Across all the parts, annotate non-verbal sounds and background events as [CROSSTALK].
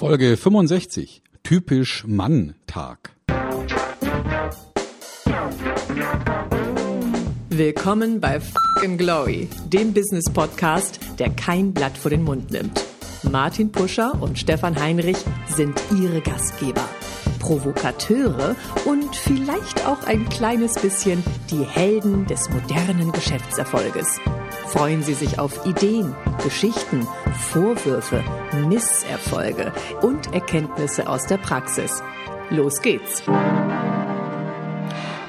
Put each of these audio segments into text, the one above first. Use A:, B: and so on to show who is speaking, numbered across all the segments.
A: Folge 65. Typisch Mann-Tag.
B: Willkommen bei Fucking Glory, dem Business-Podcast, der kein Blatt vor den Mund nimmt. Martin Puscher und Stefan Heinrich sind ihre Gastgeber. Provokateure und vielleicht auch ein kleines bisschen die Helden des modernen Geschäftserfolges. Freuen Sie sich auf Ideen, Geschichten, Vorwürfe, Misserfolge und Erkenntnisse aus der Praxis. Los geht's!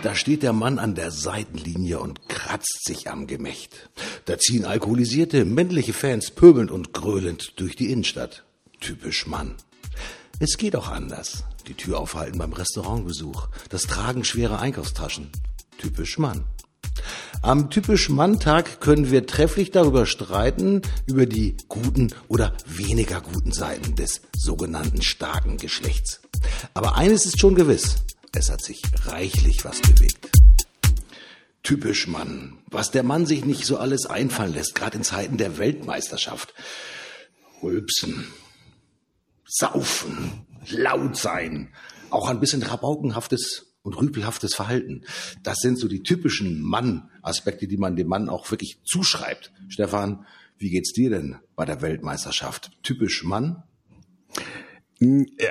C: Da steht der Mann an der Seitenlinie und kratzt sich am Gemächt. Da ziehen alkoholisierte männliche Fans pöbelnd und gröhlend durch die Innenstadt. Typisch Mann. Es geht auch anders. Die Tür aufhalten beim Restaurantbesuch. Das Tragen schwerer Einkaufstaschen. Typisch Mann. Am typisch Mann-Tag können wir trefflich darüber streiten, über die guten oder weniger guten Seiten des sogenannten starken Geschlechts. Aber eines ist schon gewiss. Es hat sich reichlich was bewegt. Typisch Mann. Was der Mann sich nicht so alles einfallen lässt, gerade in Zeiten der Weltmeisterschaft. Rülpsen, saufen, laut sein, auch ein bisschen rabaukenhaftes und rüpelhaftes Verhalten. Das sind so die typischen Mann-Aspekte, die man dem Mann auch wirklich zuschreibt. Stefan, wie geht's dir denn bei der Weltmeisterschaft? Typisch Mann?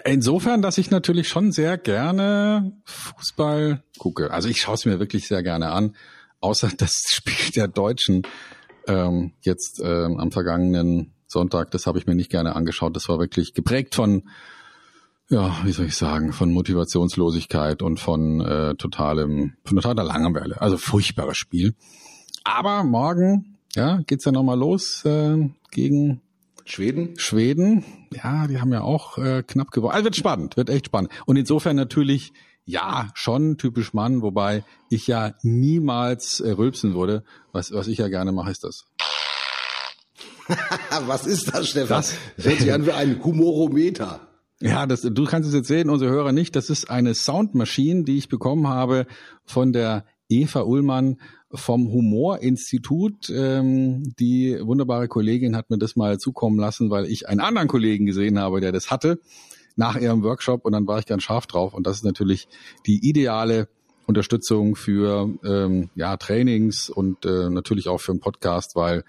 A: Insofern, dass ich natürlich schon sehr gerne Fußball gucke. Also ich schaue es mir wirklich sehr gerne an, außer [LAUGHS] das Spiel der Deutschen ähm, jetzt ähm, am vergangenen Sonntag, das habe ich mir nicht gerne angeschaut. Das war wirklich geprägt von, ja, wie soll ich sagen, von Motivationslosigkeit und von äh, totalem, von totaler Langeweile. Also furchtbares Spiel. Aber morgen, ja, geht's ja nochmal los äh, gegen
C: Schweden?
A: Schweden, ja, die haben ja auch äh, knapp gewonnen. Also wird spannend, wird echt spannend. Und insofern natürlich, ja, schon typisch Mann, wobei ich ja niemals äh, rülpsen würde. Was, was ich ja gerne mache, ist das. [LAUGHS]
C: was ist das, Stefan? Das hört sich an wie ein Humorometer.
A: Ja, das, du kannst es jetzt sehen, unsere Hörer nicht. Das ist eine Soundmaschine, die ich bekommen habe von der Eva Ullmann vom Humorinstitut. Ähm, die wunderbare Kollegin hat mir das mal zukommen lassen, weil ich einen anderen Kollegen gesehen habe, der das hatte nach ihrem Workshop und dann war ich ganz scharf drauf und das ist natürlich die ideale Unterstützung für ähm, ja Trainings und äh, natürlich auch für einen Podcast, weil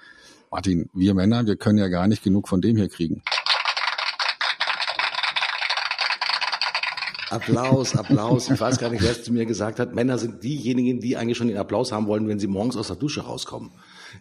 A: Martin, wir Männer, wir können ja gar nicht genug von dem hier kriegen.
C: Applaus, Applaus. Ich weiß gar nicht, wer es zu mir gesagt hat. Männer sind diejenigen, die eigentlich schon den Applaus haben wollen, wenn sie morgens aus der Dusche rauskommen.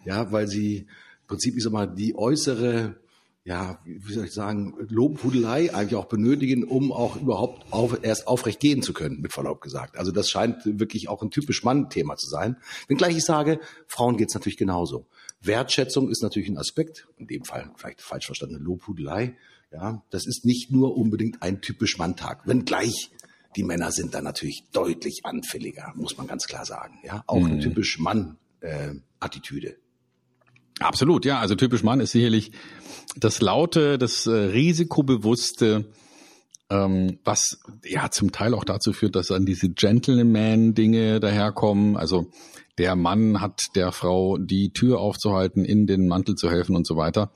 C: Ja, weil sie im Prinzip, ich sag mal, die äußere, ja, wie soll ich sagen, Lobhudelei eigentlich auch benötigen, um auch überhaupt auf, erst aufrecht gehen zu können, mit Verlaub gesagt. Also das scheint wirklich auch ein typisch Mann-Thema zu sein. Wenngleich ich sage, Frauen geht's natürlich genauso. Wertschätzung ist natürlich ein Aspekt, in dem Fall vielleicht falsch verstandene Lobhudelei, ja, das ist nicht nur unbedingt ein typisch Manntag, wenngleich die Männer sind da natürlich deutlich anfälliger, muss man ganz klar sagen. Ja, auch eine mhm. typisch Mann-Attitüde. Äh,
A: Absolut, ja. Also typisch Mann ist sicherlich das laute, das äh, risikobewusste, ähm, was ja zum Teil auch dazu führt, dass dann diese Gentleman-Dinge daherkommen. Also der Mann hat der Frau die Tür aufzuhalten, in den Mantel zu helfen und so weiter.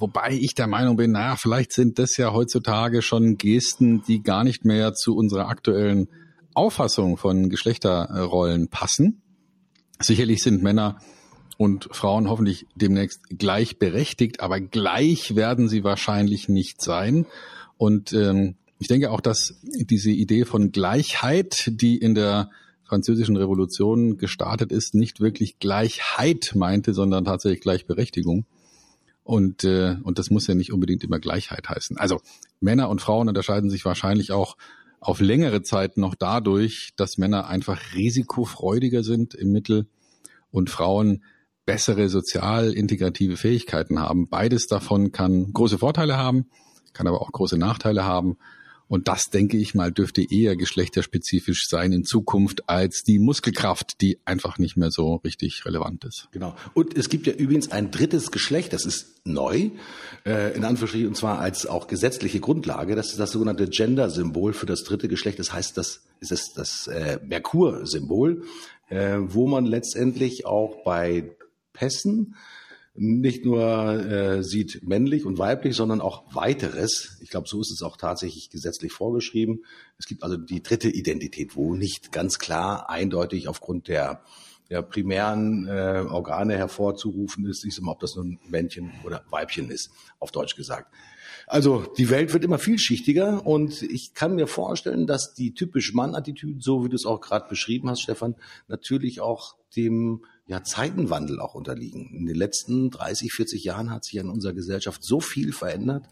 A: Wobei ich der Meinung bin, naja, vielleicht sind das ja heutzutage schon Gesten, die gar nicht mehr zu unserer aktuellen Auffassung von Geschlechterrollen passen. Sicherlich sind Männer und Frauen hoffentlich demnächst gleichberechtigt, aber gleich werden sie wahrscheinlich nicht sein. Und ähm, ich denke auch, dass diese Idee von Gleichheit, die in der französischen Revolution gestartet ist, nicht wirklich Gleichheit meinte, sondern tatsächlich Gleichberechtigung. Und, äh, und das muss ja nicht unbedingt immer Gleichheit heißen. Also Männer und Frauen unterscheiden sich wahrscheinlich auch auf längere Zeit noch dadurch, dass Männer einfach risikofreudiger sind im Mittel und Frauen bessere sozial integrative Fähigkeiten haben. Beides davon kann große Vorteile haben, kann aber auch große Nachteile haben. Und das, denke ich mal, dürfte eher geschlechterspezifisch sein in Zukunft als die Muskelkraft, die einfach nicht mehr so richtig relevant ist.
C: Genau. Und es gibt ja übrigens ein drittes Geschlecht, das ist neu, äh, in Anführungsstrichen, und zwar als auch gesetzliche Grundlage. Das ist das sogenannte Gender-Symbol für das dritte Geschlecht. Das heißt, das ist das, das äh, Merkur-Symbol, äh, wo man letztendlich auch bei Pässen nicht nur äh, sieht männlich und weiblich, sondern auch weiteres. Ich glaube, so ist es auch tatsächlich gesetzlich vorgeschrieben. Es gibt also die dritte Identität, wo nicht ganz klar eindeutig aufgrund der der primären äh, Organe hervorzurufen ist, ist immer, ob das nun Männchen oder Weibchen ist, auf Deutsch gesagt. Also die Welt wird immer vielschichtiger und ich kann mir vorstellen, dass die typisch Mann-Attitüden, so wie du es auch gerade beschrieben hast, Stefan, natürlich auch dem ja, Zeitenwandel auch unterliegen. In den letzten 30, 40 Jahren hat sich in unserer Gesellschaft so viel verändert.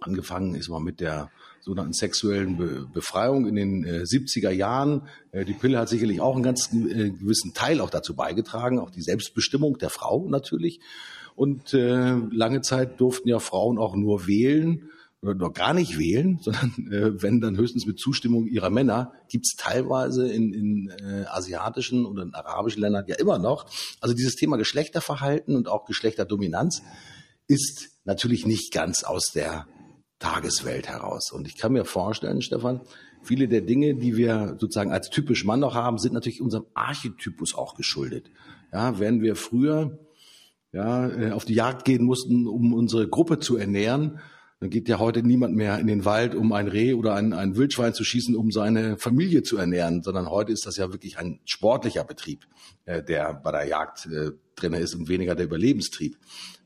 C: Angefangen ist mal mit der sogenannten sexuellen Be Befreiung in den äh, 70er Jahren. Äh, die Pille hat sicherlich auch einen ganz äh, gewissen Teil auch dazu beigetragen, auch die Selbstbestimmung der Frau natürlich. Und äh, lange Zeit durften ja Frauen auch nur wählen noch gar nicht wählen, [LAUGHS] sondern äh, wenn dann höchstens mit Zustimmung ihrer Männer, gibt's teilweise in, in äh, asiatischen oder in arabischen Ländern ja immer noch. Also dieses Thema Geschlechterverhalten und auch Geschlechterdominanz ist natürlich nicht ganz aus der Tageswelt heraus. Und ich kann mir vorstellen, Stefan, viele der Dinge, die wir sozusagen als typisch Mann noch haben, sind natürlich unserem Archetypus auch geschuldet. Ja, während wir früher ja, äh, auf die Jagd gehen mussten, um unsere Gruppe zu ernähren, dann geht ja heute niemand mehr in den Wald, um ein Reh oder ein, ein Wildschwein zu schießen, um seine Familie zu ernähren, sondern heute ist das ja wirklich ein sportlicher Betrieb, äh, der bei der Jagd äh, drin ist und weniger der Überlebenstrieb.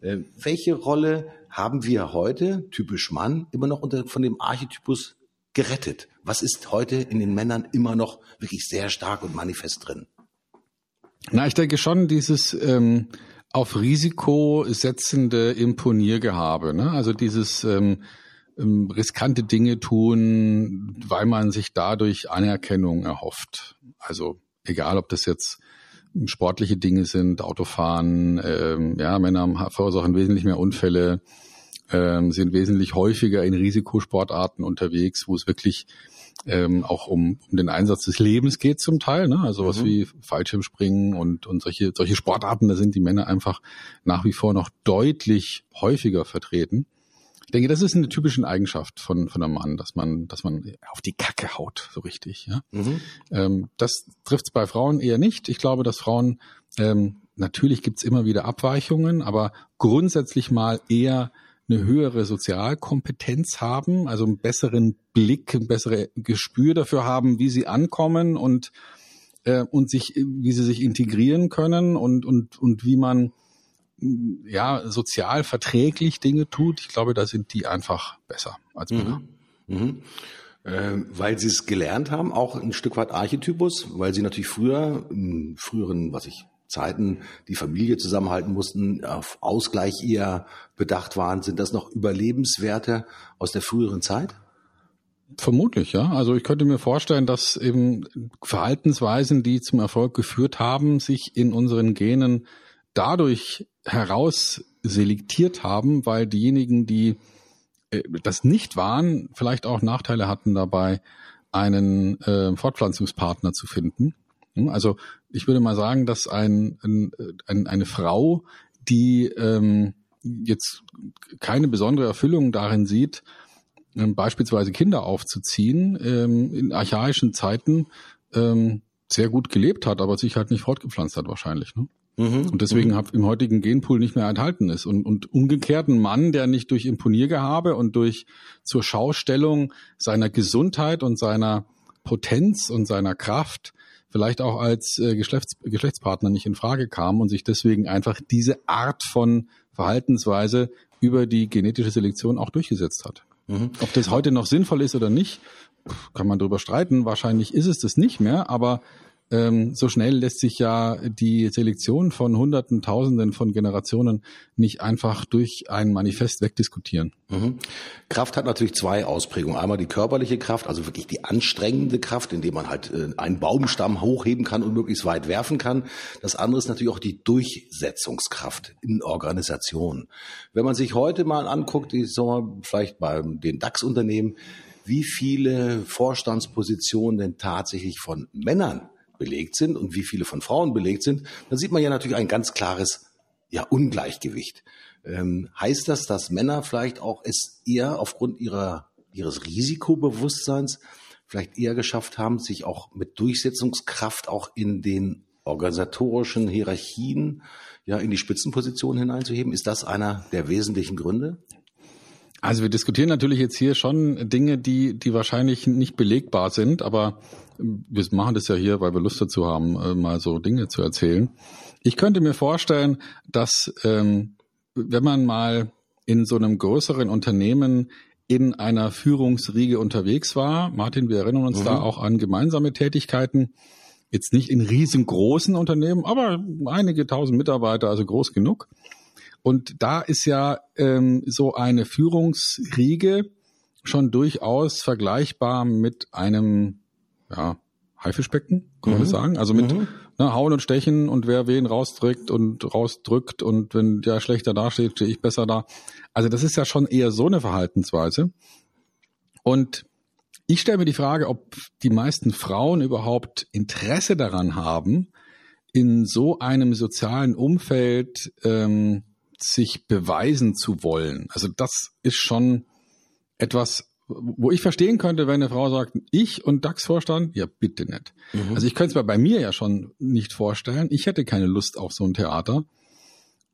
C: Äh, welche Rolle haben wir heute, typisch Mann, immer noch unter, von dem Archetypus gerettet? Was ist heute in den Männern immer noch wirklich sehr stark und manifest drin?
A: Na, ich denke schon, dieses ähm, auf Risiko setzende Imponiergehabe. Ne? Also dieses ähm, ähm, riskante Dinge tun, weil man sich dadurch Anerkennung erhofft. Also egal, ob das jetzt sportliche Dinge sind, Autofahren, ähm, ja, Männer verursachen wesentlich mehr Unfälle, ähm, sind wesentlich häufiger in Risikosportarten unterwegs, wo es wirklich ähm, auch um, um den Einsatz des Lebens geht zum Teil, ne? Also was mhm. wie Fallschirmspringen und, und solche, solche Sportarten, da sind die Männer einfach nach wie vor noch deutlich häufiger vertreten. Ich denke, das ist eine typische Eigenschaft von, von einem Mann, dass man, dass man auf die Kacke haut, so richtig. Ja? Mhm. Ähm, das trifft es bei Frauen eher nicht. Ich glaube, dass Frauen, ähm, natürlich gibt's immer wieder Abweichungen, aber grundsätzlich mal eher eine höhere Sozialkompetenz haben, also einen besseren Blick, ein besseres Gespür dafür haben, wie sie ankommen und äh, und sich, wie sie sich integrieren können und und und wie man ja sozial verträglich Dinge tut. Ich glaube, da sind die einfach besser als Männer. Mhm. Mhm.
C: Weil sie es gelernt haben, auch ein Stück weit Archetypus, weil sie natürlich früher, im früheren, was ich Zeiten die Familie zusammenhalten mussten, auf Ausgleich eher bedacht waren. Sind das noch Überlebenswerte aus der früheren Zeit?
A: Vermutlich, ja. Also ich könnte mir vorstellen, dass eben Verhaltensweisen, die zum Erfolg geführt haben, sich in unseren Genen dadurch heraus selektiert haben, weil diejenigen, die äh, das nicht waren, vielleicht auch Nachteile hatten dabei, einen äh, Fortpflanzungspartner zu finden. Hm, also ich würde mal sagen, dass ein, ein, eine Frau, die ähm, jetzt keine besondere Erfüllung darin sieht, ähm, beispielsweise Kinder aufzuziehen, ähm, in archaischen Zeiten ähm, sehr gut gelebt hat, aber sich halt nicht fortgepflanzt hat wahrscheinlich. Ne? Mhm. Und deswegen mhm. im heutigen Genpool nicht mehr enthalten ist. Und, und umgekehrt ein Mann, der nicht durch Imponiergehabe und durch zur Schaustellung seiner Gesundheit und seiner Potenz und seiner Kraft vielleicht auch als äh, Geschlechts Geschlechtspartner nicht in Frage kam und sich deswegen einfach diese Art von Verhaltensweise über die genetische Selektion auch durchgesetzt hat. Mhm. Ob das heute noch sinnvoll ist oder nicht, kann man darüber streiten. Wahrscheinlich ist es das nicht mehr, aber ähm, so schnell lässt sich ja die Selektion von Hunderten, Tausenden von Generationen nicht einfach durch ein Manifest wegdiskutieren.
C: Mhm. Kraft hat natürlich zwei Ausprägungen. Einmal die körperliche Kraft, also wirklich die anstrengende Kraft, indem man halt äh, einen Baumstamm hochheben kann und möglichst weit werfen kann. Das andere ist natürlich auch die Durchsetzungskraft in Organisationen. Wenn man sich heute mal anguckt, ich sag mal, vielleicht bei den DAX-Unternehmen, wie viele Vorstandspositionen denn tatsächlich von Männern belegt sind und wie viele von Frauen belegt sind, dann sieht man ja natürlich ein ganz klares ja, Ungleichgewicht. Ähm, heißt das, dass Männer vielleicht auch es eher aufgrund ihrer, ihres Risikobewusstseins vielleicht eher geschafft haben, sich auch mit Durchsetzungskraft auch in den organisatorischen Hierarchien ja in die Spitzenposition hineinzuheben? Ist das einer der wesentlichen Gründe?
A: Also wir diskutieren natürlich jetzt hier schon Dinge, die, die wahrscheinlich nicht belegbar sind, aber wir machen das ja hier, weil wir Lust dazu haben, äh, mal so Dinge zu erzählen. Ich könnte mir vorstellen, dass ähm, wenn man mal in so einem größeren Unternehmen in einer Führungsriege unterwegs war, Martin, wir erinnern uns mhm. da auch an gemeinsame Tätigkeiten, jetzt nicht in riesengroßen Unternehmen, aber einige tausend Mitarbeiter, also groß genug. Und da ist ja ähm, so eine Führungsriege schon durchaus vergleichbar mit einem ja, Haifischbecken, kann man das mhm. sagen? Also mit mhm. ne, Hauen und Stechen und wer wen rausdrückt und rausdrückt und wenn der schlechter dasteht, stehe ich besser da. Also das ist ja schon eher so eine Verhaltensweise. Und ich stelle mir die Frage, ob die meisten Frauen überhaupt Interesse daran haben, in so einem sozialen Umfeld ähm, sich beweisen zu wollen. Also das ist schon etwas, wo ich verstehen könnte, wenn eine Frau sagt, ich und DAX-Vorstand, ja bitte nicht. Mhm. Also ich könnte es bei mir ja schon nicht vorstellen. Ich hätte keine Lust auf so ein Theater.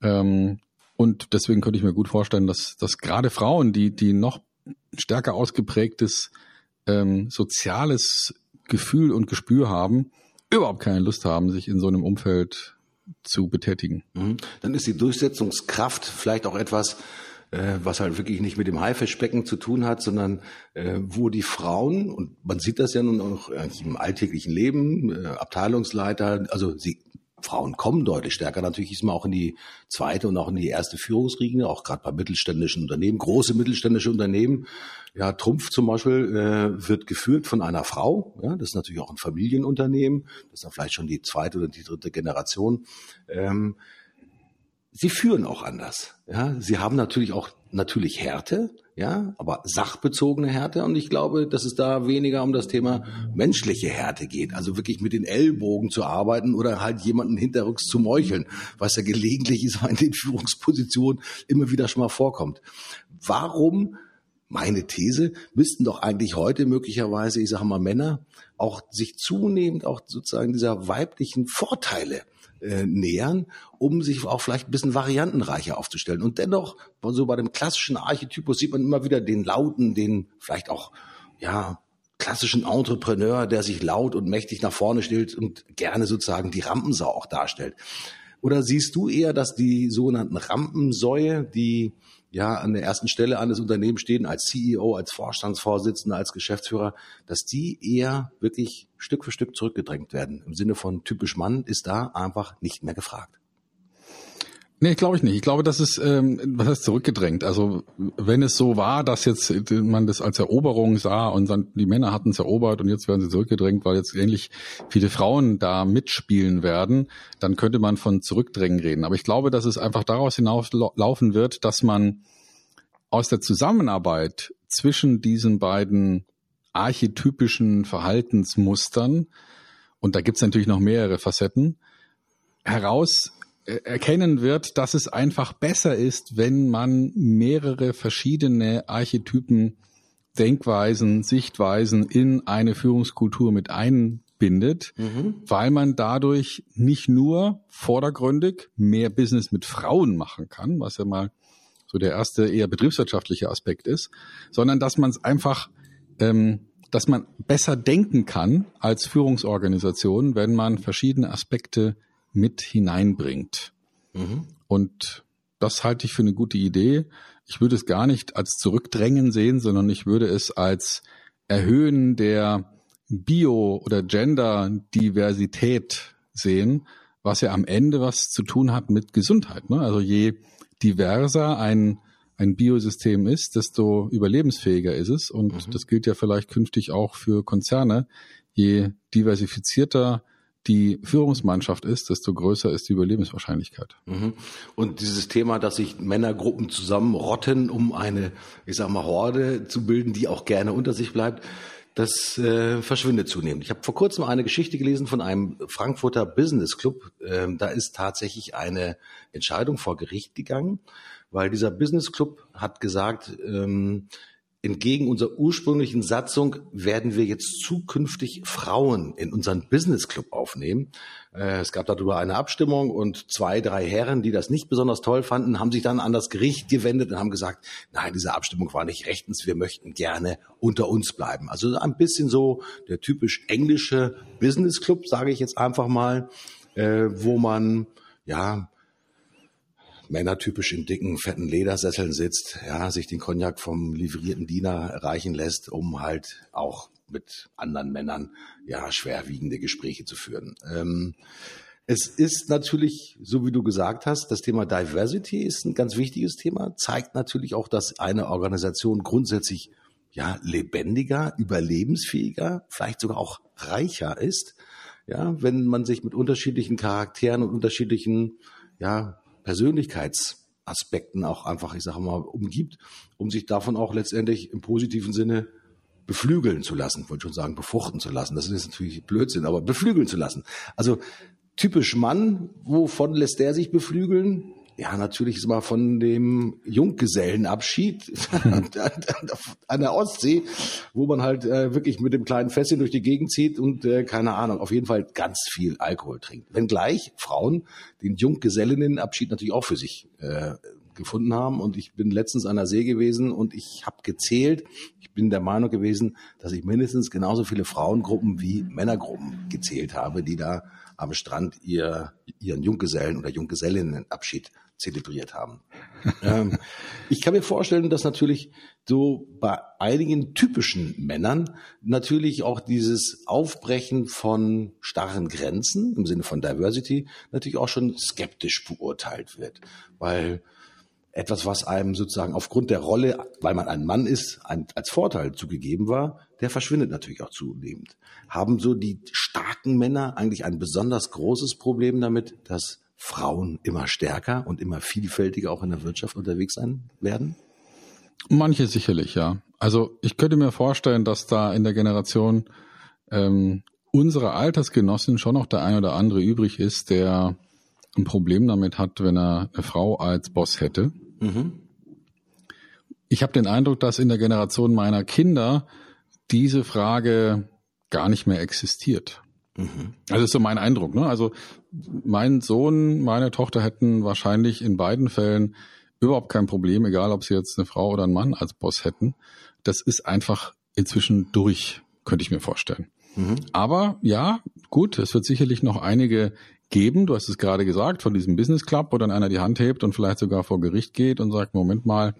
A: Ähm, und deswegen könnte ich mir gut vorstellen, dass, dass gerade Frauen, die, die noch stärker ausgeprägtes ähm, soziales Gefühl und Gespür haben, überhaupt keine Lust haben, sich in so einem Umfeld zu betätigen.
C: Mhm. Dann ist die Durchsetzungskraft vielleicht auch etwas, äh, was halt wirklich nicht mit dem Haifischbecken zu tun hat, sondern äh, wo die Frauen, und man sieht das ja nun auch im alltäglichen Leben, äh, Abteilungsleiter, also sie Frauen kommen deutlich stärker. Natürlich ist man auch in die zweite und auch in die erste Führungsriege, auch gerade bei mittelständischen Unternehmen, große mittelständische Unternehmen. Ja, Trumpf zum Beispiel äh, wird geführt von einer Frau. Ja, das ist natürlich auch ein Familienunternehmen. Das ist dann vielleicht schon die zweite oder die dritte Generation. Ähm, sie führen auch anders. Ja, sie haben natürlich auch natürlich Härte, ja, aber sachbezogene Härte. Und ich glaube, dass es da weniger um das Thema menschliche Härte geht. Also wirklich mit den Ellbogen zu arbeiten oder halt jemanden hinterrücks zu meucheln, was ja gelegentlich [LAUGHS] ist, in den Führungspositionen immer wieder schon mal vorkommt. Warum meine These, müssten doch eigentlich heute möglicherweise, ich sage mal Männer, auch sich zunehmend auch sozusagen dieser weiblichen Vorteile äh, nähern, um sich auch vielleicht ein bisschen variantenreicher aufzustellen. Und dennoch, so bei dem klassischen Archetypus sieht man immer wieder den Lauten, den vielleicht auch, ja, klassischen Entrepreneur, der sich laut und mächtig nach vorne stellt und gerne sozusagen die Rampensau auch darstellt. Oder siehst du eher, dass die sogenannten Rampensäue, die ja an der ersten Stelle eines Unternehmens stehen, als CEO, als Vorstandsvorsitzender, als Geschäftsführer, dass die eher wirklich Stück für Stück zurückgedrängt werden. Im Sinne von typisch Mann ist da einfach nicht mehr gefragt.
A: Nee, glaube ich nicht. Ich glaube, das ist, ähm, was heißt zurückgedrängt? Also wenn es so war, dass jetzt man das als Eroberung sah und dann die Männer hatten es erobert und jetzt werden sie zurückgedrängt, weil jetzt ähnlich viele Frauen da mitspielen werden, dann könnte man von Zurückdrängen reden. Aber ich glaube, dass es einfach daraus hinauslaufen wird, dass man aus der Zusammenarbeit zwischen diesen beiden archetypischen Verhaltensmustern, und da gibt's natürlich noch mehrere Facetten, heraus äh, erkennen wird, dass es einfach besser ist, wenn man mehrere verschiedene Archetypen, Denkweisen, Sichtweisen in eine Führungskultur mit einbindet, mhm. weil man dadurch nicht nur vordergründig mehr Business mit Frauen machen kann, was ja mal so der erste eher betriebswirtschaftliche Aspekt ist, sondern dass man es einfach, ähm, dass man besser denken kann als Führungsorganisation, wenn man verschiedene Aspekte mit hineinbringt. Mhm. Und das halte ich für eine gute Idee. Ich würde es gar nicht als Zurückdrängen sehen, sondern ich würde es als Erhöhen der Bio- oder Gender-Diversität sehen, was ja am Ende was zu tun hat mit Gesundheit. Ne? Also je diverser ein, ein Biosystem ist, desto überlebensfähiger ist es. Und mhm. das gilt ja vielleicht künftig auch für Konzerne. Je diversifizierter die Führungsmannschaft ist, desto größer ist die Überlebenswahrscheinlichkeit.
C: Mhm. Und dieses Thema, dass sich Männergruppen zusammenrotten, um eine, ich sag mal, Horde zu bilden, die auch gerne unter sich bleibt, das äh, verschwindet zunehmend. Ich habe vor kurzem eine Geschichte gelesen von einem Frankfurter Business Club. Ähm, da ist tatsächlich eine Entscheidung vor Gericht gegangen, weil dieser Business Club hat gesagt, ähm, entgegen unserer ursprünglichen Satzung werden wir jetzt zukünftig Frauen in unseren Business Club aufnehmen. Äh, es gab darüber eine Abstimmung und zwei, drei Herren, die das nicht besonders toll fanden, haben sich dann an das Gericht gewendet und haben gesagt, nein, diese Abstimmung war nicht rechtens, wir möchten gerne unter uns bleiben. Also ein bisschen so der typisch englische Business Club, sage ich jetzt einfach mal, äh, wo man ja Männer typisch in dicken, fetten Ledersesseln sitzt, ja, sich den Cognac vom livrierten Diener reichen lässt, um halt auch mit anderen Männern ja schwerwiegende Gespräche zu führen. Ähm, es ist natürlich, so wie du gesagt hast, das Thema Diversity ist ein ganz wichtiges Thema, zeigt natürlich auch, dass eine Organisation grundsätzlich ja lebendiger, überlebensfähiger, vielleicht sogar auch reicher ist, ja, wenn man sich mit unterschiedlichen Charakteren und unterschiedlichen ja, Persönlichkeitsaspekten auch einfach, ich sage mal, umgibt, um sich davon auch letztendlich im positiven Sinne beflügeln zu lassen, wollte schon sagen, befruchten zu lassen. Das ist natürlich Blödsinn, aber beflügeln zu lassen. Also typisch Mann, wovon lässt der sich beflügeln? Ja, natürlich ist mal von dem Junggesellenabschied [LAUGHS] an der Ostsee, wo man halt äh, wirklich mit dem kleinen Fässchen durch die Gegend zieht und äh, keine Ahnung, auf jeden Fall ganz viel Alkohol trinkt. Wenngleich Frauen den Junggesellinnenabschied natürlich auch für sich äh, gefunden haben. Und ich bin letztens an der See gewesen und ich habe gezählt. Ich bin der Meinung gewesen, dass ich mindestens genauso viele Frauengruppen wie Männergruppen gezählt habe, die da am Strand ihr, ihren Junggesellen oder Junggesellinnenabschied zelebriert haben. [LAUGHS] ähm, ich kann mir vorstellen, dass natürlich so bei einigen typischen Männern natürlich auch dieses Aufbrechen von starren Grenzen im Sinne von Diversity natürlich auch schon skeptisch beurteilt wird, weil etwas, was einem sozusagen aufgrund der Rolle, weil man ein Mann ist, ein, als Vorteil zugegeben war, der verschwindet natürlich auch zunehmend. Haben so die starken Männer eigentlich ein besonders großes Problem damit, dass Frauen immer stärker und immer vielfältiger auch in der Wirtschaft unterwegs sein werden?
A: Manche sicherlich, ja. Also ich könnte mir vorstellen, dass da in der Generation ähm, unserer Altersgenossen schon noch der ein oder andere übrig ist, der ein Problem damit hat, wenn er eine Frau als Boss hätte. Mhm. Ich habe den Eindruck, dass in der Generation meiner Kinder diese Frage gar nicht mehr existiert. Mhm. Also ist so mein Eindruck. Ne? Also mein Sohn, meine Tochter hätten wahrscheinlich in beiden Fällen überhaupt kein Problem, egal ob sie jetzt eine Frau oder einen Mann als Boss hätten. Das ist einfach inzwischen durch, könnte ich mir vorstellen. Mhm. Aber ja, gut, es wird sicherlich noch einige geben. Du hast es gerade gesagt, von diesem Business Club, wo dann einer die Hand hebt und vielleicht sogar vor Gericht geht und sagt, Moment mal,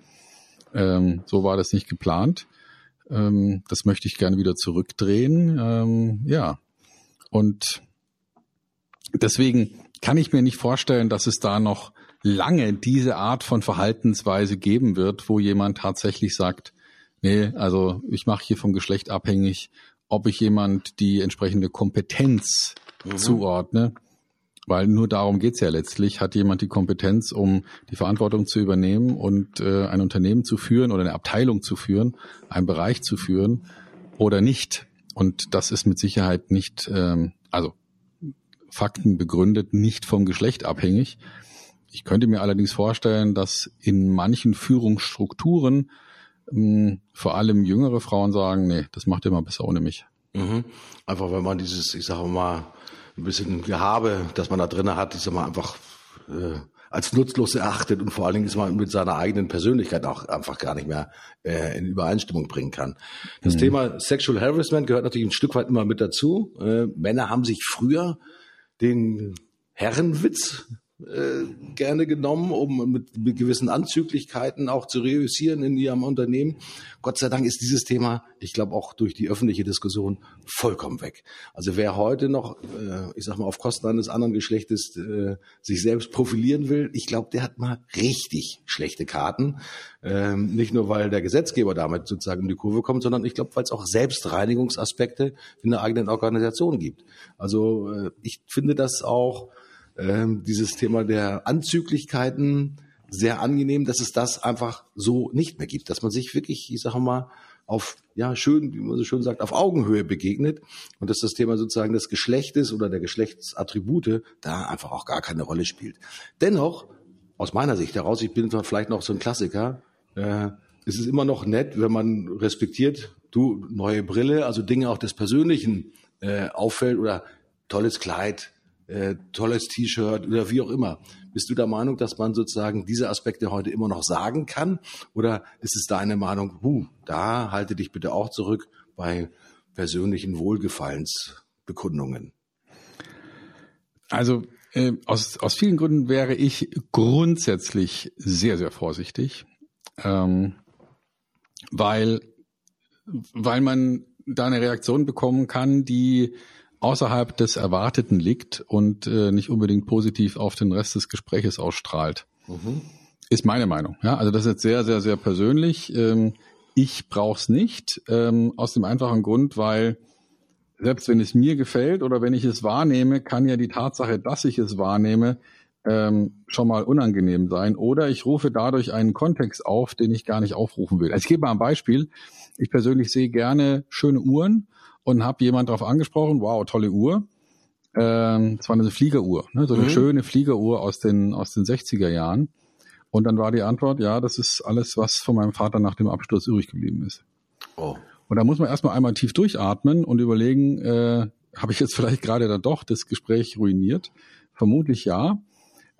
A: ähm, so war das nicht geplant. Ähm, das möchte ich gerne wieder zurückdrehen. Ähm, ja. Und deswegen kann ich mir nicht vorstellen, dass es da noch lange diese Art von Verhaltensweise geben wird, wo jemand tatsächlich sagt, nee, also ich mache hier vom Geschlecht abhängig, ob ich jemand die entsprechende Kompetenz mhm. zuordne. Weil nur darum geht's ja letztlich. Hat jemand die Kompetenz, um die Verantwortung zu übernehmen und äh, ein Unternehmen zu führen oder eine Abteilung zu führen, einen Bereich zu führen oder nicht? Und das ist mit Sicherheit nicht, ähm, also Fakten begründet, nicht vom Geschlecht abhängig. Ich könnte mir allerdings vorstellen, dass in manchen Führungsstrukturen mh, ähm, vor allem jüngere Frauen sagen, nee, das macht ihr mal besser ohne mich.
C: Mhm. Einfach weil man dieses, ich sage mal, ein bisschen Gehabe, das man da drin hat, ist immer einfach äh, als nutzlos erachtet und vor allen Dingen ist man mit seiner eigenen Persönlichkeit auch einfach gar nicht mehr äh, in Übereinstimmung bringen kann. Das mhm. Thema Sexual Harassment gehört natürlich ein Stück weit immer mit dazu. Äh, Männer haben sich früher den Herrenwitz äh, gerne genommen, um mit, mit gewissen Anzüglichkeiten auch zu reüssieren in ihrem Unternehmen. Gott sei Dank ist dieses Thema, ich glaube auch durch die öffentliche Diskussion, vollkommen weg. Also wer heute noch, äh, ich sag mal, auf Kosten eines anderen Geschlechtes äh, sich selbst profilieren will, ich glaube, der hat mal richtig schlechte Karten. Ähm, nicht nur, weil der Gesetzgeber damit sozusagen um die Kurve kommt, sondern ich glaube, weil es auch Selbstreinigungsaspekte in der eigenen Organisation gibt. Also äh, ich finde das auch ähm, dieses Thema der Anzüglichkeiten sehr angenehm, dass es das einfach so nicht mehr gibt, dass man sich wirklich, ich sage mal, auf, ja, schön, wie man so schön sagt, auf Augenhöhe begegnet und dass das Thema sozusagen des Geschlechtes oder der Geschlechtsattribute da einfach auch gar keine Rolle spielt. Dennoch, aus meiner Sicht heraus, ich bin vielleicht noch so ein Klassiker, äh, es ist immer noch nett, wenn man respektiert, du, neue Brille, also Dinge auch des Persönlichen äh, auffällt oder tolles Kleid, äh, tolles T-Shirt oder wie auch immer. Bist du der Meinung, dass man sozusagen diese Aspekte heute immer noch sagen kann? Oder ist es deine Meinung, huh, da halte dich bitte auch zurück bei persönlichen Wohlgefallensbekundungen?
A: Also äh, aus, aus vielen Gründen wäre ich grundsätzlich sehr, sehr vorsichtig, ähm, weil, weil man da eine Reaktion bekommen kann, die außerhalb des Erwarteten liegt und äh, nicht unbedingt positiv auf den Rest des Gespräches ausstrahlt. Mhm. Ist meine Meinung. Ja, also das ist jetzt sehr, sehr, sehr persönlich. Ähm, ich brauche es nicht ähm, aus dem einfachen Grund, weil selbst wenn es mir gefällt oder wenn ich es wahrnehme, kann ja die Tatsache, dass ich es wahrnehme, ähm, schon mal unangenehm sein. Oder ich rufe dadurch einen Kontext auf, den ich gar nicht aufrufen will. Also ich gebe mal ein Beispiel. Ich persönlich sehe gerne schöne Uhren und habe jemand darauf angesprochen, wow, tolle Uhr. Ähm, es war eine Fliegeruhr, ne? so eine mhm. schöne Fliegeruhr aus den, aus den 60er Jahren. Und dann war die Antwort, ja, das ist alles, was von meinem Vater nach dem Absturz übrig geblieben ist. Oh. Und da muss man erstmal einmal tief durchatmen und überlegen, äh, habe ich jetzt [LAUGHS] vielleicht gerade dann doch das Gespräch ruiniert? Vermutlich ja.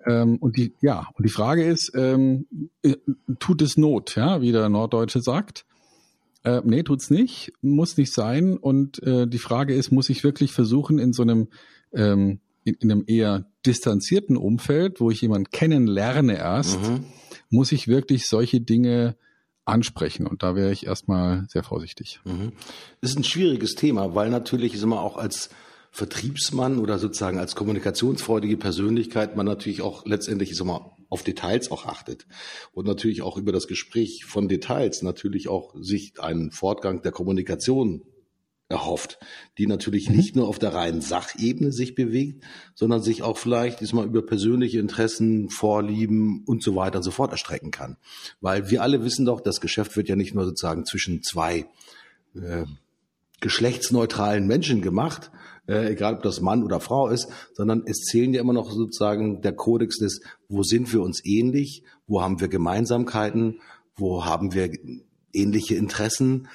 A: Ähm, und die, ja, und die Frage ist, ähm, äh, tut es Not, ja, wie der Norddeutsche sagt? Äh, nee, tut's nicht, muss nicht sein. Und äh, die Frage ist, muss ich wirklich versuchen, in so einem ähm, in, in einem eher distanzierten Umfeld, wo ich jemanden kennenlerne erst, mhm. muss ich wirklich solche Dinge ansprechen. Und da wäre ich erstmal sehr vorsichtig.
C: Mhm. Ist ein schwieriges Thema, weil natürlich ist immer auch als Vertriebsmann oder sozusagen als kommunikationsfreudige Persönlichkeit man natürlich auch letztendlich ist immer auf Details auch achtet und natürlich auch über das Gespräch von Details natürlich auch sich einen Fortgang der Kommunikation erhofft, die natürlich mhm. nicht nur auf der reinen Sachebene sich bewegt, sondern sich auch vielleicht diesmal über persönliche Interessen, Vorlieben und so weiter und so fort erstrecken kann. Weil wir alle wissen doch, das Geschäft wird ja nicht nur sozusagen zwischen zwei äh, geschlechtsneutralen Menschen gemacht, äh, egal ob das Mann oder Frau ist, sondern es zählen ja immer noch sozusagen der Kodex des, wo sind wir uns ähnlich, wo haben wir Gemeinsamkeiten, wo haben wir ähnliche Interessen.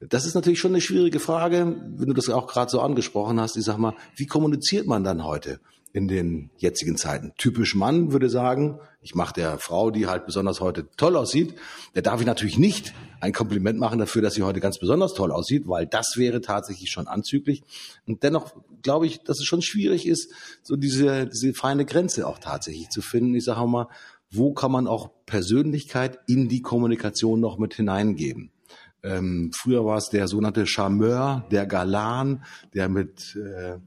C: Das ist natürlich schon eine schwierige Frage, wenn du das auch gerade so angesprochen hast. Ich sag mal, wie kommuniziert man dann heute? In den jetzigen Zeiten. Typisch Mann würde sagen, ich mache der Frau, die halt besonders heute toll aussieht, der darf ich natürlich nicht ein Kompliment machen dafür, dass sie heute ganz besonders toll aussieht, weil das wäre tatsächlich schon anzüglich. Und dennoch glaube ich, dass es schon schwierig ist, so diese, diese feine Grenze auch tatsächlich zu finden. Ich sage mal, wo kann man auch Persönlichkeit in die Kommunikation noch mit hineingeben? Ähm, früher war es der sogenannte Charmeur, der Galan, der mit äh,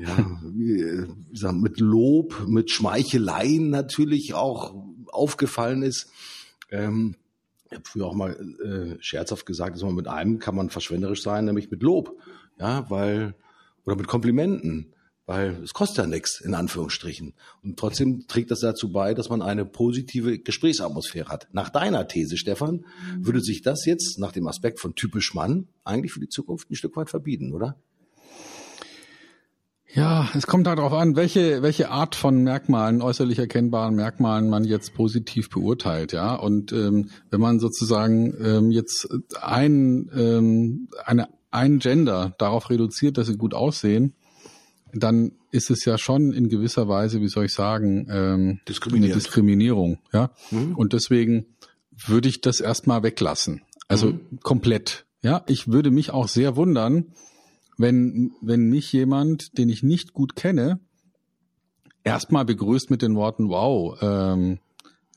C: ja, wie, sagen, mit Lob, mit Schmeicheleien natürlich auch aufgefallen ist. Ähm, ich habe früher auch mal äh, scherzhaft gesagt, dass man mit einem kann man verschwenderisch sein, nämlich mit Lob. Ja, weil, oder mit Komplimenten, weil es kostet ja nichts, in Anführungsstrichen. Und trotzdem trägt das dazu bei, dass man eine positive Gesprächsatmosphäre hat. Nach deiner These, Stefan, würde sich das jetzt nach dem Aspekt von typisch Mann eigentlich für die Zukunft ein Stück weit verbieten, oder?
A: Ja, es kommt darauf an, welche, welche Art von Merkmalen, äußerlich erkennbaren Merkmalen man jetzt positiv beurteilt, ja. Und ähm, wenn man sozusagen ähm, jetzt ein, ähm, eine, ein Gender darauf reduziert, dass sie gut aussehen, dann ist es ja schon in gewisser Weise, wie soll ich sagen, ähm, eine Diskriminierung, ja. Mhm. Und deswegen würde ich das erstmal weglassen. Also mhm. komplett. Ja, ich würde mich auch sehr wundern, wenn, wenn mich jemand, den ich nicht gut kenne, erstmal begrüßt mit den Worten, wow, ähm,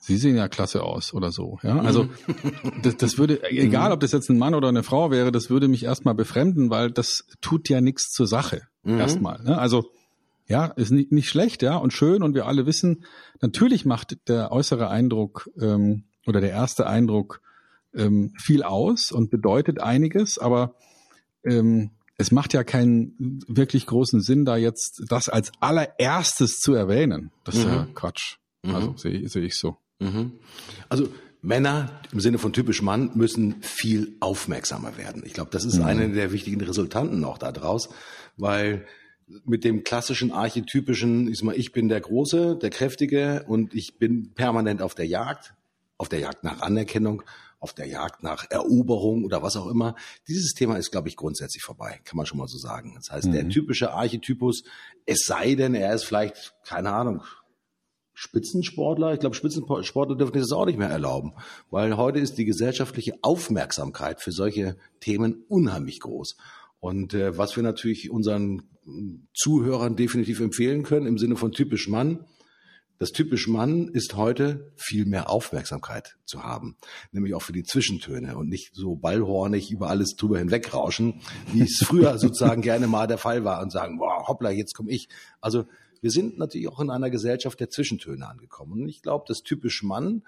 A: Sie sehen ja klasse aus oder so. Ja, also mhm. [LAUGHS] das, das würde, egal ob das jetzt ein Mann oder eine Frau wäre, das würde mich erstmal befremden, weil das tut ja nichts zur Sache. Mhm. Erstmal. Ne? Also ja, ist nicht, nicht schlecht, ja, und schön. Und wir alle wissen, natürlich macht der äußere Eindruck ähm, oder der erste Eindruck ähm, viel aus und bedeutet einiges, aber ähm, es macht ja keinen wirklich großen Sinn, da jetzt das als allererstes zu erwähnen. Das ist mhm. ja Quatsch. Mhm. Also sehe seh ich so.
C: Mhm. Also Männer im Sinne von typisch Mann müssen viel aufmerksamer werden. Ich glaube, das ist mhm. eine der wichtigen Resultanten auch daraus, weil mit dem klassischen archetypischen, ich sag mal, ich bin der Große, der Kräftige und ich bin permanent auf der Jagd, auf der Jagd nach Anerkennung auf der Jagd nach Eroberung oder was auch immer. Dieses Thema ist, glaube ich, grundsätzlich vorbei, kann man schon mal so sagen. Das heißt, mhm. der typische Archetypus, es sei denn, er ist vielleicht, keine Ahnung, Spitzensportler, ich glaube, Spitzensportler dürfen das auch nicht mehr erlauben, weil heute ist die gesellschaftliche Aufmerksamkeit für solche Themen unheimlich groß. Und äh, was wir natürlich unseren Zuhörern definitiv empfehlen können im Sinne von typisch Mann, das typisch Mann ist heute viel mehr Aufmerksamkeit zu haben, nämlich auch für die Zwischentöne und nicht so ballhornig über alles drüber hinwegrauschen, wie es [LAUGHS] früher sozusagen gerne mal der Fall war und sagen, boah, hoppla, jetzt komme ich. Also wir sind natürlich auch in einer Gesellschaft der Zwischentöne angekommen. Und ich glaube, das typisch Mann,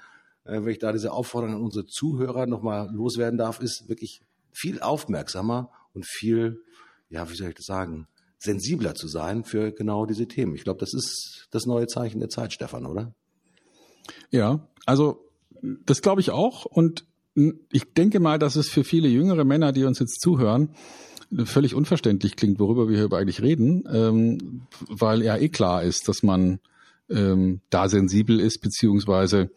C: äh, wenn ich da diese Aufforderung an unsere Zuhörer nochmal loswerden darf, ist wirklich viel aufmerksamer und viel, ja, wie soll ich das sagen, sensibler zu sein für genau diese Themen. Ich glaube, das ist das neue Zeichen der Zeit, Stefan, oder?
A: Ja, also das glaube ich auch. Und ich denke mal, dass es für viele jüngere Männer, die uns jetzt zuhören, völlig unverständlich klingt, worüber wir hier eigentlich reden, ähm, weil ja eh klar ist, dass man ähm, da sensibel ist, beziehungsweise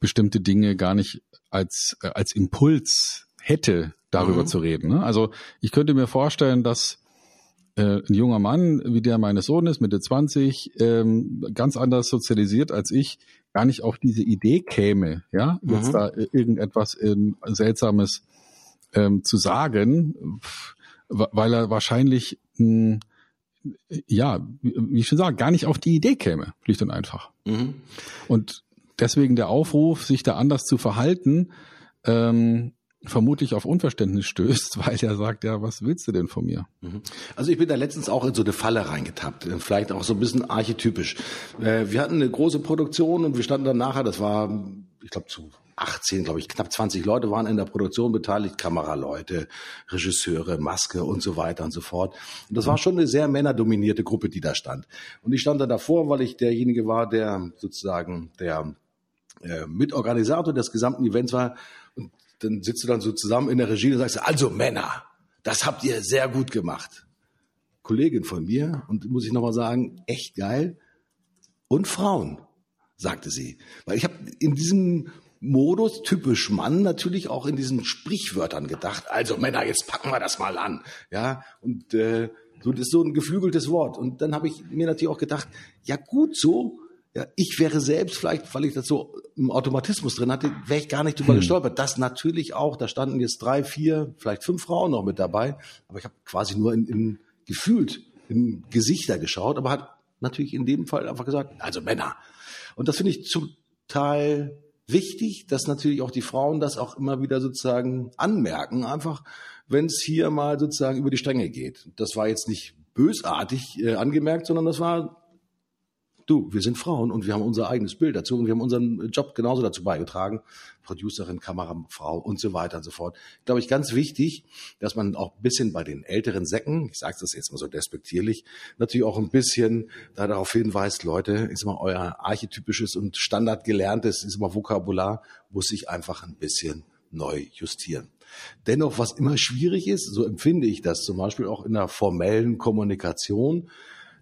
A: bestimmte Dinge gar nicht als, äh, als Impuls hätte, darüber mhm. zu reden. Ne? Also ich könnte mir vorstellen, dass äh, ein junger Mann, wie der meines Sohnes, Mitte 20, ähm, ganz anders sozialisiert als ich, gar nicht auf diese Idee käme, ja, mhm. jetzt da irgendetwas ähm, Seltsames ähm, zu sagen, weil er wahrscheinlich, mh, hm, ja, wie ich schon sage, gar nicht auf die Idee käme, schlicht und einfach. Mhm. Und deswegen der Aufruf, sich da anders zu verhalten, ähm, vermutlich auf Unverständnis stößt, [LAUGHS] weil er sagt, ja, was willst du denn von mir?
C: Mhm. Also ich bin da letztens auch in so eine Falle reingetappt, vielleicht auch so ein bisschen archetypisch. Äh, wir hatten eine große Produktion und wir standen dann nachher, das war, ich glaube, zu 18, glaube ich, knapp 20 Leute waren in der Produktion beteiligt, Kameraleute, Regisseure, Maske und so weiter und so fort. Und das war schon eine sehr männerdominierte Gruppe, die da stand. Und ich stand da davor, weil ich derjenige war, der sozusagen der äh, Mitorganisator des gesamten Events war. Dann sitzt du dann so zusammen in der Regie und sagst, also Männer, das habt ihr sehr gut gemacht. Kollegin von mir, und muss ich nochmal sagen, echt geil. Und Frauen, sagte sie. Weil ich habe in diesem Modus, typisch Mann, natürlich auch in diesen Sprichwörtern gedacht. Also Männer, jetzt packen wir das mal an. Ja, und äh, so, das ist so ein geflügeltes Wort. Und dann habe ich mir natürlich auch gedacht, ja gut so, ja, ich wäre selbst vielleicht, weil ich das so im Automatismus drin hatte, wäre ich gar nicht drüber hm. gestolpert. Das natürlich auch, da standen jetzt drei, vier, vielleicht fünf Frauen noch mit dabei, aber ich habe quasi nur in, in gefühlt in Gesichter geschaut, aber hat natürlich in dem Fall einfach gesagt, also Männer. Und das finde ich zum Teil wichtig, dass natürlich auch die Frauen das auch immer wieder sozusagen anmerken, einfach wenn es hier mal sozusagen über die Stränge geht. Das war jetzt nicht bösartig äh, angemerkt, sondern das war du, wir sind Frauen und wir haben unser eigenes Bild dazu und wir haben unseren Job genauso dazu beigetragen. Producerin, Kamerafrau und so weiter und so fort. Glaube ich, ganz wichtig, dass man auch ein bisschen bei den älteren Säcken, ich sage das jetzt mal so despektierlich, natürlich auch ein bisschen da darauf hinweist, Leute, ist mal euer archetypisches und standardgelerntes, ist mal Vokabular, muss sich einfach ein bisschen neu justieren. Dennoch, was immer schwierig ist, so empfinde ich das zum Beispiel auch in der formellen Kommunikation,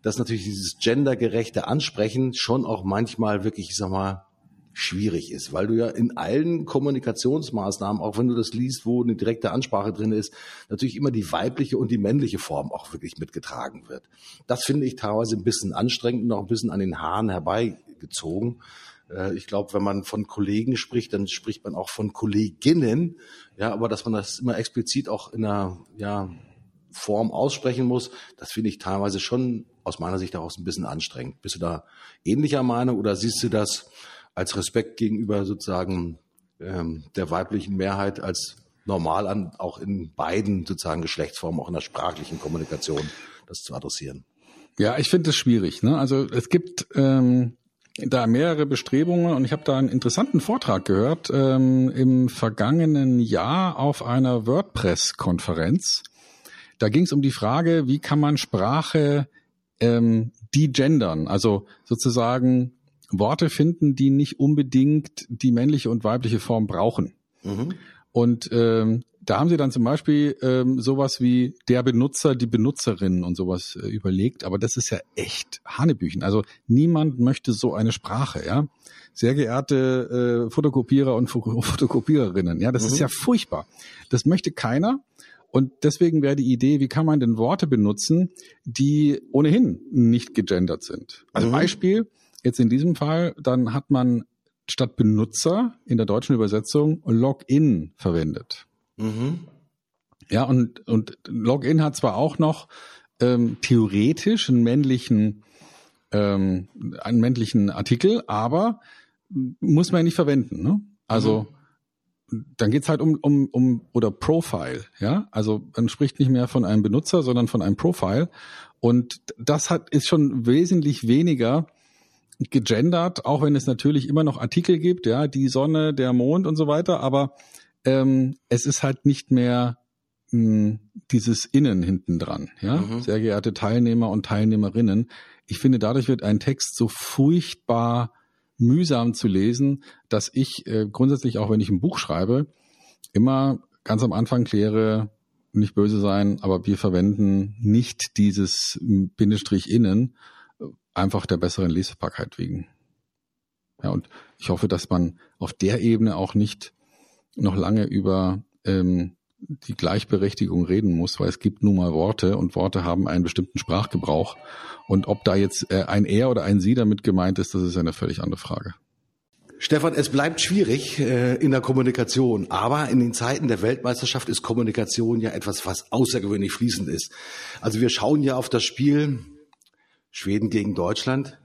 C: dass natürlich dieses gendergerechte Ansprechen schon auch manchmal wirklich, ich sag mal, schwierig ist, weil du ja in allen Kommunikationsmaßnahmen, auch wenn du das liest, wo eine direkte Ansprache drin ist, natürlich immer die weibliche und die männliche Form auch wirklich mitgetragen wird. Das finde ich teilweise ein bisschen anstrengend und auch ein bisschen an den Haaren herbeigezogen. Äh, ich glaube, wenn man von Kollegen spricht, dann spricht man auch von Kolleginnen. Ja, aber dass man das immer explizit auch in einer, ja, Form aussprechen muss, das finde ich teilweise schon aus meiner Sicht daraus ein bisschen anstrengend. Bist du da ähnlicher Meinung oder siehst du das als Respekt gegenüber sozusagen ähm, der weiblichen Mehrheit als normal an, auch in beiden sozusagen Geschlechtsformen, auch in der sprachlichen Kommunikation, das zu adressieren?
A: Ja, ich finde es schwierig. Ne? Also es gibt ähm, da mehrere Bestrebungen und ich habe da einen interessanten Vortrag gehört ähm, im vergangenen Jahr auf einer WordPress-Konferenz. Da ging es um die Frage, wie kann man Sprache ähm, degendern, also sozusagen Worte finden, die nicht unbedingt die männliche und weibliche Form brauchen. Mhm. Und ähm, da haben sie dann zum Beispiel ähm, sowas wie der Benutzer, die Benutzerin und sowas äh, überlegt, aber das ist ja echt Hanebüchen. Also niemand möchte so eine Sprache, ja. Sehr geehrte äh, Fotokopierer und [LAUGHS] Fotokopiererinnen, ja, das mhm. ist ja furchtbar. Das möchte keiner. Und deswegen wäre die Idee, wie kann man denn Worte benutzen, die ohnehin nicht gegendert sind? Also mhm. Beispiel, jetzt in diesem Fall, dann hat man statt Benutzer in der deutschen Übersetzung Login verwendet. Mhm. Ja, und, und Login hat zwar auch noch ähm, theoretisch einen männlichen, ähm, einen männlichen Artikel, aber muss man ja nicht verwenden. Ne? Also mhm. Dann geht's halt um, um, um oder Profile, ja. Also man spricht nicht mehr von einem Benutzer, sondern von einem Profile. Und das hat ist schon wesentlich weniger gegendert, auch wenn es natürlich immer noch Artikel gibt, ja, die Sonne, der Mond und so weiter, aber ähm, es ist halt nicht mehr mh, hm, dieses Innen hinten dran, ja, mhm. sehr geehrte Teilnehmer und Teilnehmerinnen. Ich finde, dadurch wird ein Text so furchtbar mühsam zu lesen, dass ich äh, grundsätzlich, auch wenn ich ein Buch schreibe, immer ganz am Anfang kläre, nicht böse sein, aber wir verwenden nicht dieses Bindestrich innen, einfach der besseren Lesbarkeit wegen. Ja, und ich hoffe, dass man auf der Ebene auch nicht noch lange über ähm, die Gleichberechtigung reden muss, weil es gibt nun mal Worte und Worte haben einen bestimmten Sprachgebrauch. Und ob da jetzt äh, ein Er oder ein Sie damit gemeint ist, das ist eine völlig andere Frage.
C: Stefan, es bleibt schwierig äh, in der Kommunikation, aber in den Zeiten der Weltmeisterschaft ist Kommunikation ja etwas, was außergewöhnlich fließend ist. Also wir schauen ja auf das Spiel Schweden gegen Deutschland.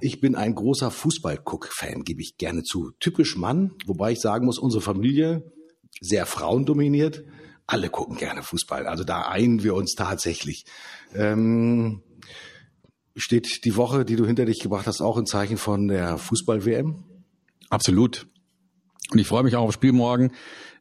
C: Ich bin ein großer Fußball-Cook-Fan, gebe ich gerne zu. Typisch Mann, wobei ich sagen muss, unsere Familie sehr frauendominiert. Alle gucken gerne Fußball. Also da einen wir uns tatsächlich. Ähm, steht die Woche, die du hinter dich gebracht hast, auch in Zeichen von der Fußball-WM?
A: Absolut. Und ich freue mich auch auf Spiel morgen.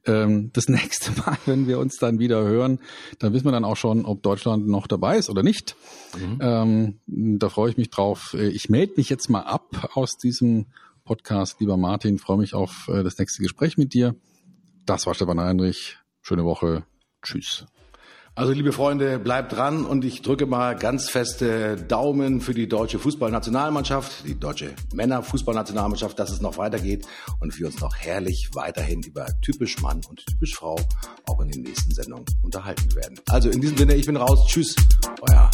A: Ähm, das [LAUGHS] nächste Mal, wenn wir uns dann wieder hören, dann wissen wir dann auch schon, ob Deutschland noch dabei ist oder nicht. Mhm. Ähm, da freue ich mich drauf. Äh, ich melde mich jetzt mal ab aus diesem Podcast, lieber Martin. Freue mich auf äh, das nächste Gespräch mit dir. Das war Stefan Heinrich. Schöne Woche. Tschüss.
C: Also liebe Freunde, bleibt dran und ich drücke mal ganz feste Daumen für die deutsche Fußballnationalmannschaft, die deutsche Männerfußballnationalmannschaft, dass es noch weitergeht und wir uns noch herrlich weiterhin über typisch Mann und typisch Frau auch in den nächsten Sendungen unterhalten werden. Also in diesem Sinne, ich bin raus. Tschüss, euer.